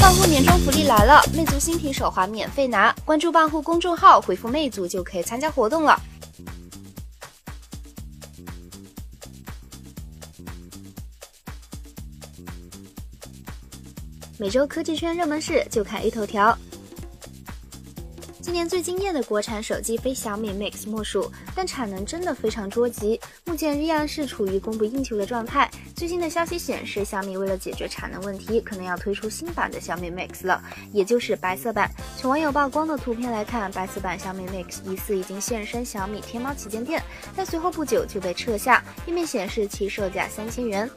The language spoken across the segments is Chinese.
办户年终福利来了，魅族新品手环免费拿，关注办户公众号回复“魅族”就可以参加活动了。每周科技圈热门事就看 A 头条。今年最惊艳的国产手机非小米 Mix 莫属，但产能真的非常捉急，目前依然是处于供不应求的状态。最新的消息显示，小米为了解决产能问题，可能要推出新版的小米 Mix 了，也就是白色版。从网友曝光的图片来看，白色版小米 Mix 疑似已经现身小米天猫旗舰店，但随后不久就被撤下，页面显示其售价三千元。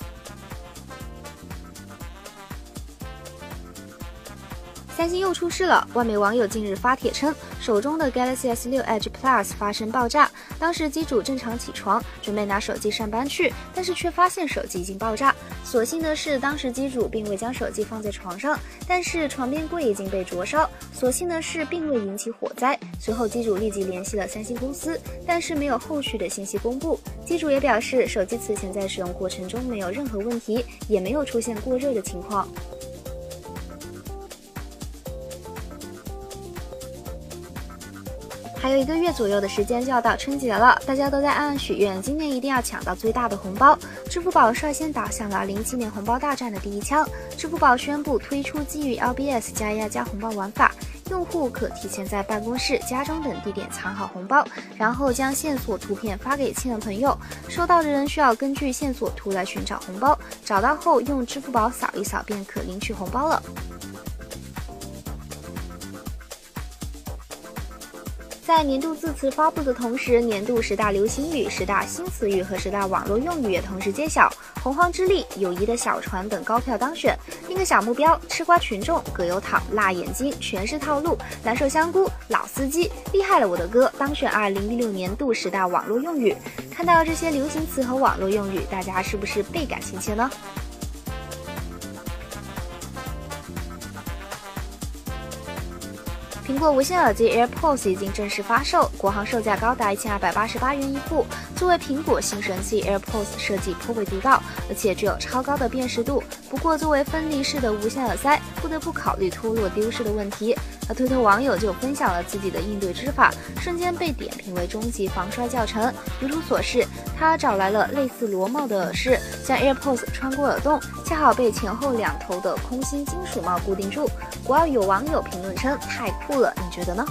三星又出事了。外媒网友近日发帖称，手中的 Galaxy S6 Edge Plus 发生爆炸。当时机主正常起床，准备拿手机上班去，但是却发现手机已经爆炸。所幸的是，当时机主并未将手机放在床上，但是床边柜已经被灼烧。所幸的是，并未引起火灾。随后，机主立即联系了三星公司，但是没有后续的信息公布。机主也表示，手机此前在使用过程中没有任何问题，也没有出现过热的情况。还有一个月左右的时间就要到春节了，大家都在暗暗许愿，今年一定要抢到最大的红包。支付宝率先打响了零七年红包大战的第一枪。支付宝宣布推出基于 LBS 加压加红包玩法，用户可提前在办公室、家中等地点藏好红包，然后将线索图片发给亲人朋友，收到的人需要根据线索图来寻找红包，找到后用支付宝扫一扫便可领取红包了。在年度字词发布的同时，年度十大流行语、十大新词语和十大网络用语也同时揭晓。洪荒之力、友谊的小船等高票当选。另个小目标：吃瓜群众、葛优躺、辣眼睛，全是套路。难受香菇、老司机，厉害了我的歌，当选二零一六年度十大网络用语。看到这些流行词和网络用语，大家是不是倍感亲切呢？苹果无线耳机 AirPods 已经正式发售，国行售价高达一千二百八十八元一副。作为苹果新神器，AirPods 设计颇为独到，而且具有超高的辨识度。不过，作为分离式的无线耳塞，不得不考虑脱落丢失的问题。而推特网友就分享了自己的应对之法，瞬间被点评为终极防摔教程。如图所示，他找来了类似螺帽的耳饰，将 AirPods 穿过耳洞，恰好被前后两头的空心金属帽固定住。国外有网友评论称：“太酷了，你觉得呢？”